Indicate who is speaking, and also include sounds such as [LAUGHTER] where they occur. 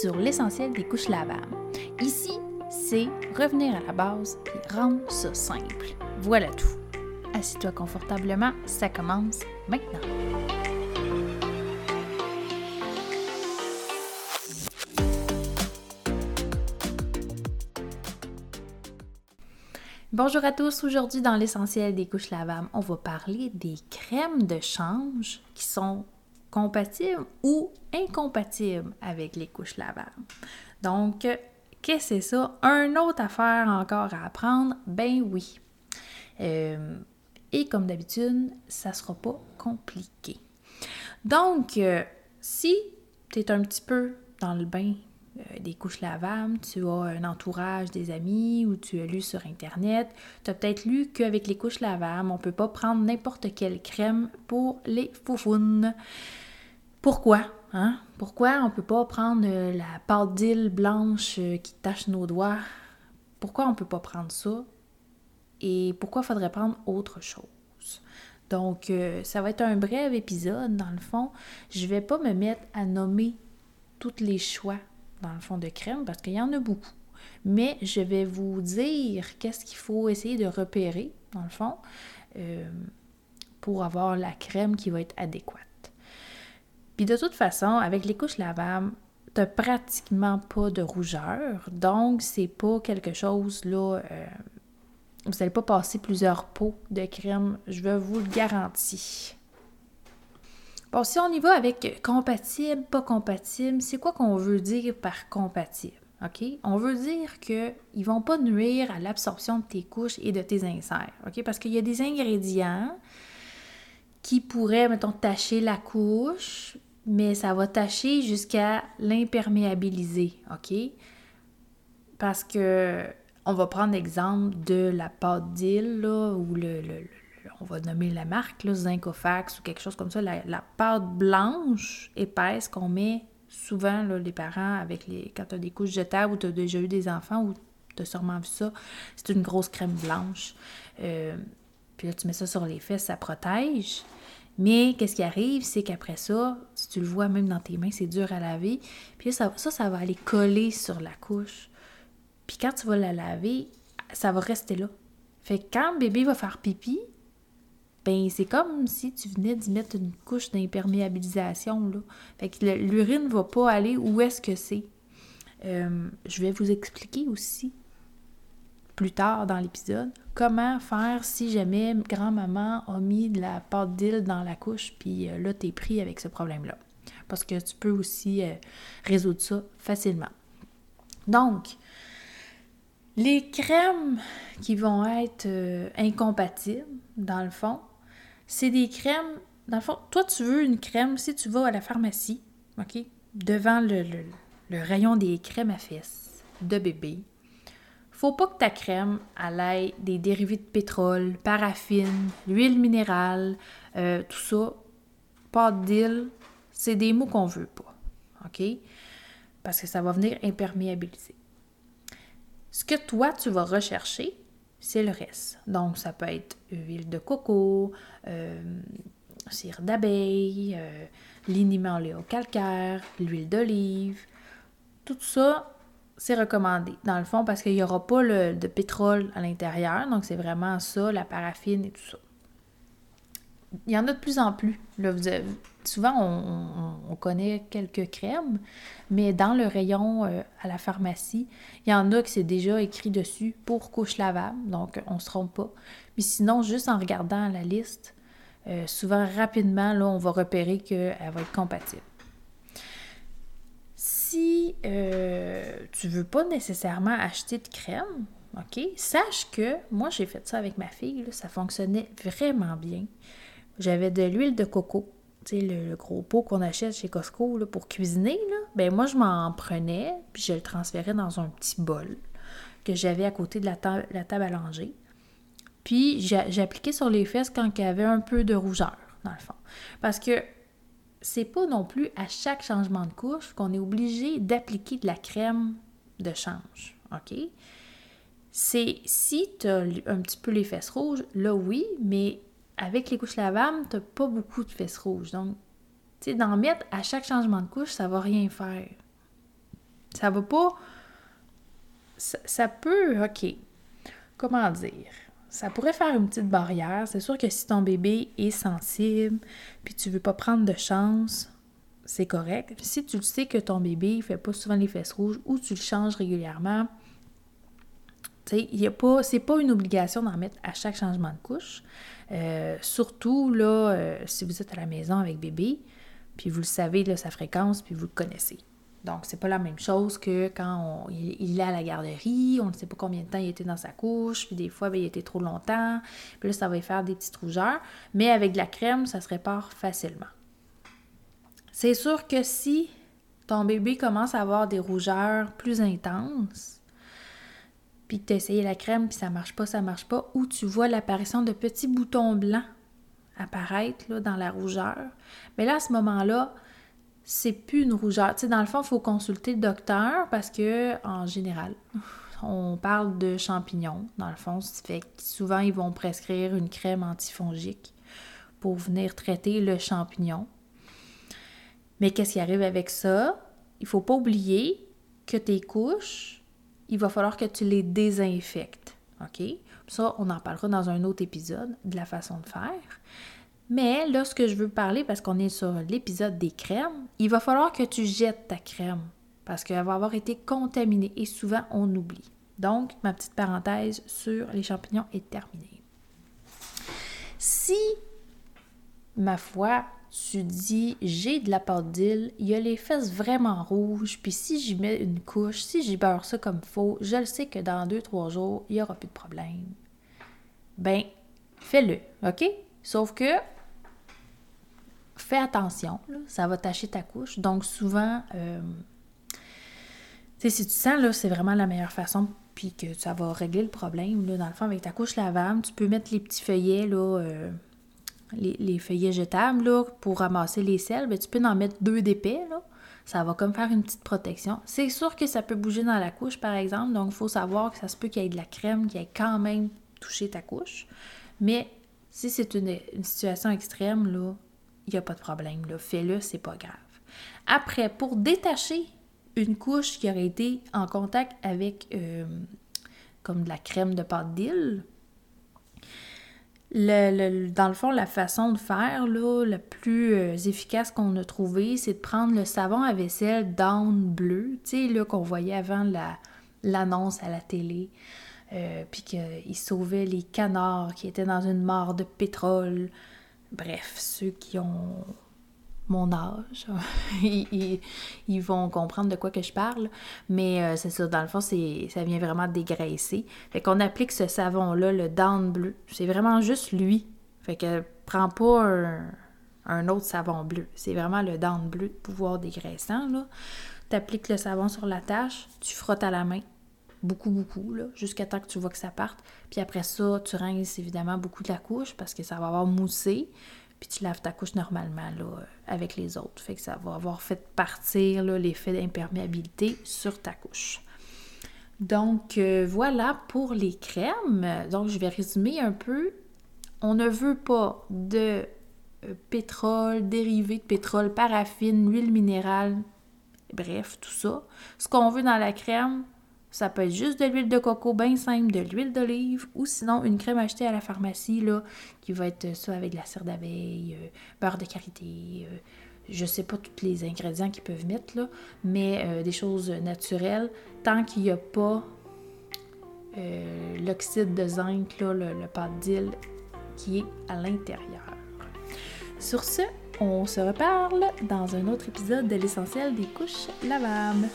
Speaker 1: sur l'essentiel des couches lavables. Ici, c'est revenir à la base et rendre ça simple. Voilà tout. Assis-toi confortablement, ça commence maintenant. Bonjour à tous, aujourd'hui dans l'essentiel des couches lavables, on va parler des crèmes de change qui sont compatibles ou incompatibles avec les couches lavables. Donc, qu'est-ce que c'est ça? Un autre affaire encore à apprendre? Ben oui. Euh, et comme d'habitude, ça sera pas compliqué. Donc, euh, si tu es un petit peu dans le bain des couches lavables, tu as un entourage, des amis ou tu as lu sur Internet, tu as peut-être lu qu'avec les couches lavables, on ne peut pas prendre n'importe quelle crème pour les foufounes. Pourquoi? Hein? Pourquoi on ne peut pas prendre euh, la pâte blanche euh, qui tache nos doigts? Pourquoi on ne peut pas prendre ça? Et pourquoi faudrait prendre autre chose? Donc, ça va être un bref épisode, dans le fond. Je ne vais pas me mettre à nommer tous les choix dans le fond de crème parce qu'il y en a beaucoup. Mais je vais vous dire qu'est-ce qu'il faut essayer de repérer, dans le fond, euh, pour avoir la crème qui va être adéquate. Puis de toute façon, avec les couches lavables, tu pratiquement pas de rougeur, donc c'est pas quelque chose là. Euh, vous n'allez pas passer plusieurs pots de crème, je vous le garantir. Bon, si on y va avec compatible, pas compatible, c'est quoi qu'on veut dire par compatible? On veut dire qu'ils ne vont pas nuire à l'absorption de tes couches et de tes inserts. OK? Parce qu'il y a des ingrédients qui pourraient, mettons, tacher la couche, mais ça va tacher jusqu'à l'imperméabiliser. OK? Parce que on va prendre l'exemple de la pâte d'île ou le, on va nommer la marque, là, Zincofax ou quelque chose comme ça, la, pâte blanche épaisse qu'on met souvent, là, les parents, avec les quand tu as des couches jetables ou tu as déjà eu des enfants ou tu as sûrement vu ça, c'est une grosse crème blanche. Euh, puis là, tu mets ça sur les fesses, ça protège. Mais qu'est-ce qui arrive, c'est qu'après ça, si tu le vois même dans tes mains, c'est dur à laver. Puis ça, ça, ça va aller coller sur la couche. Puis quand tu vas la laver, ça va rester là. Fait que quand bébé va faire pipi, ben c'est comme si tu venais d'y mettre une couche d'imperméabilisation. Fait que l'urine ne va pas aller où est-ce que c'est. Euh, je vais vous expliquer aussi plus tard dans l'épisode comment faire si jamais grand-maman a mis de la pâte d'île dans la couche, puis euh, là, tu es pris avec ce problème-là. Parce que tu peux aussi euh, résoudre ça facilement. Donc, les crèmes qui vont être incompatibles, dans le fond, c'est des crèmes. Dans le fond, toi, tu veux une crème, si tu vas à la pharmacie, OK, devant le, rayon des crèmes à fesses de bébé, faut pas que ta crème ait des dérivés de pétrole, paraffine, huile minérale, euh, tout ça, pâte d'île, c'est des mots qu'on veut pas. OK? Parce que ça va venir imperméabiliser. Ce que toi, tu vas rechercher, c'est le reste. Donc, ça peut être huile de coco, euh, cire d'abeille, euh, liniment calcaire, l'huile d'olive. Tout ça, c'est recommandé, dans le fond, parce qu'il n'y aura pas le, de pétrole à l'intérieur. Donc, c'est vraiment ça, la paraffine et tout ça il y en a de plus en plus. souvent, on, connaît quelques crèmes, mais dans le rayon euh, à la pharmacie, il y en a qui c'est déjà écrit dessus pour couche lavable, donc on ne se trompe pas. Mais sinon, juste en regardant la liste, euh, souvent rapidement, là, on va repérer qu'elle va être compatible. Si euh, tu ne veux pas nécessairement acheter de crème, OK, sache que moi, j'ai fait ça avec ma fille, ça fonctionnait vraiment bien. J'avais de l'huile de coco, tu sais, le, gros pot qu'on achète chez Costco pour cuisiner. Là. Ben moi, je m'en prenais, puis je le transférais dans un petit bol que j'avais à côté de la, la table à langer. Puis j'appliquais sur les fesses quand il y avait un peu de rougeur, dans le fond. Parce que c'est pas non plus à chaque changement de couche qu'on est obligé d'appliquer de la crème de change. OK? C'est si tu as un petit peu les fesses rouges, là oui, mais avec les couches lavables, tu pas beaucoup de fesses rouges. Donc, tu sais, d'en mettre à chaque changement de couche, ça va rien faire. Ça va pas. Ça, peut, ok. Comment dire? Ça pourrait faire une petite barrière. C'est sûr que si ton bébé est sensible, puis tu veux pas prendre de chance, c'est correct. Si tu le sais que ton bébé ne fait pas souvent les fesses rouges ou tu le changes régulièrement, il a pas, c'est pas une obligation d'en mettre à chaque changement de couche. Euh, surtout là, euh, si vous êtes à la maison avec bébé, puis vous le savez là, sa fréquence, puis vous le connaissez. Donc, c'est pas la même chose que quand il, est à la garderie, on ne sait pas combien de temps il était dans sa couche, puis des fois, ben, il était trop longtemps, puis là, ça va faire des petites rougeurs. Mais avec de la crème, ça se répare facilement. C'est sûr que si ton bébé commence à avoir des rougeurs plus intenses, puis que tu as essayé la crème, puis ça marche pas, ça marche pas, ou tu vois l'apparition de petits boutons blancs apparaître là, dans la rougeur, mais là, à ce moment-là, c'est plus une rougeur. Tu sais, dans le fond, il faut consulter le docteur parce que, en général, on parle de champignons, dans le fond, ce fait que souvent, ils vont prescrire une crème antifongique pour venir traiter le champignon. Mais qu'est-ce qui arrive avec ça? Il faut pas oublier que tes couches, il va falloir que tu les désinfectes. OK? Ça, on en parlera dans un autre épisode de la façon de faire. Mais là, ce que je veux parler, parce qu'on est sur l'épisode des crèmes, il va falloir que tu jettes ta crème parce qu'elle va avoir été contaminée et souvent on oublie. Donc, ma petite parenthèse sur les champignons est terminée. Si, ma foi, tu dis j'ai de la pâte d'île, il y a les fesses vraiment rouges, puis si j'y mets une couche, si j'y beurre ça comme faux, je le sais que dans deux, trois jours, il n'y aura plus de problème. Ben, fais-le, OK? Sauf que fais attention, ça va tacher ta couche. Donc souvent, euh, si tu sens, là, c'est vraiment la meilleure façon, puis que ça va régler le problème, là, dans le fond, avec ta couche lavable, tu peux mettre les petits feuillets, là, euh, les, feuillets jetables là, pour ramasser les sels, ben, tu peux en mettre deux d'épais. Ça va comme faire une petite protection. C'est sûr que ça peut bouger dans la couche, par exemple, donc il faut savoir que ça se peut qu'il y ait de la crème qui ait quand même touché ta couche. Mais si c'est une, situation extrême, là, il n'y a pas de problème. Fais-le, c'est pas grave. Après, pour détacher une couche qui aurait été en contact avec euh, comme de la crème de pâte d'île, le, dans le fond, la façon de faire, là, la plus euh, efficace qu'on a trouvé, c'est de prendre le savon à vaisselle down bleu, tu sais, qu'on voyait avant l'annonce à la télé, euh, puis qu'il sauvait les canards qui étaient dans une mare de pétrole. Bref, ceux qui ont mon âge, [LAUGHS] ils, vont comprendre de quoi que je parle. Mais euh, c'est ça, dans le fond, ça vient vraiment dégraisser. Fait qu'on applique ce savon-là, le down bleu. C'est vraiment juste lui. Fait que prends pas un, autre savon bleu. C'est vraiment le down bleu de pouvoir dégraissant. Là. Tu appliques le savon sur la tâche, tu frottes à la main. Beaucoup, beaucoup, là, jusqu'à temps que tu vois que ça parte. Puis après ça, tu rinces évidemment beaucoup de la couche parce que ça va avoir moussé puis tu laves ta couche normalement là, euh, avec les autres. Fait que ça va avoir fait partir l'effet d'imperméabilité sur ta couche. Donc euh, voilà pour les crèmes. Donc je vais résumer un peu. On ne veut pas de euh, pétrole, dérivé de pétrole, paraffine, huile minérale, bref, tout ça. Ce qu'on veut dans la crème, ça peut être juste de l'huile de coco bien simple, de l'huile d'olive ou sinon une crème achetée à la pharmacie là, qui va être ça avec de la cire d'abeille, euh, beurre de karité, euh, je sais pas tous les ingrédients qu'ils peuvent mettre là, mais euh, des choses naturelles tant qu'il n'y a pas l'oxyde de zinc, le, le pâte d'île qui est à l'intérieur. Sur ce, on se reparle dans un autre épisode de l'essentiel des couches lavables.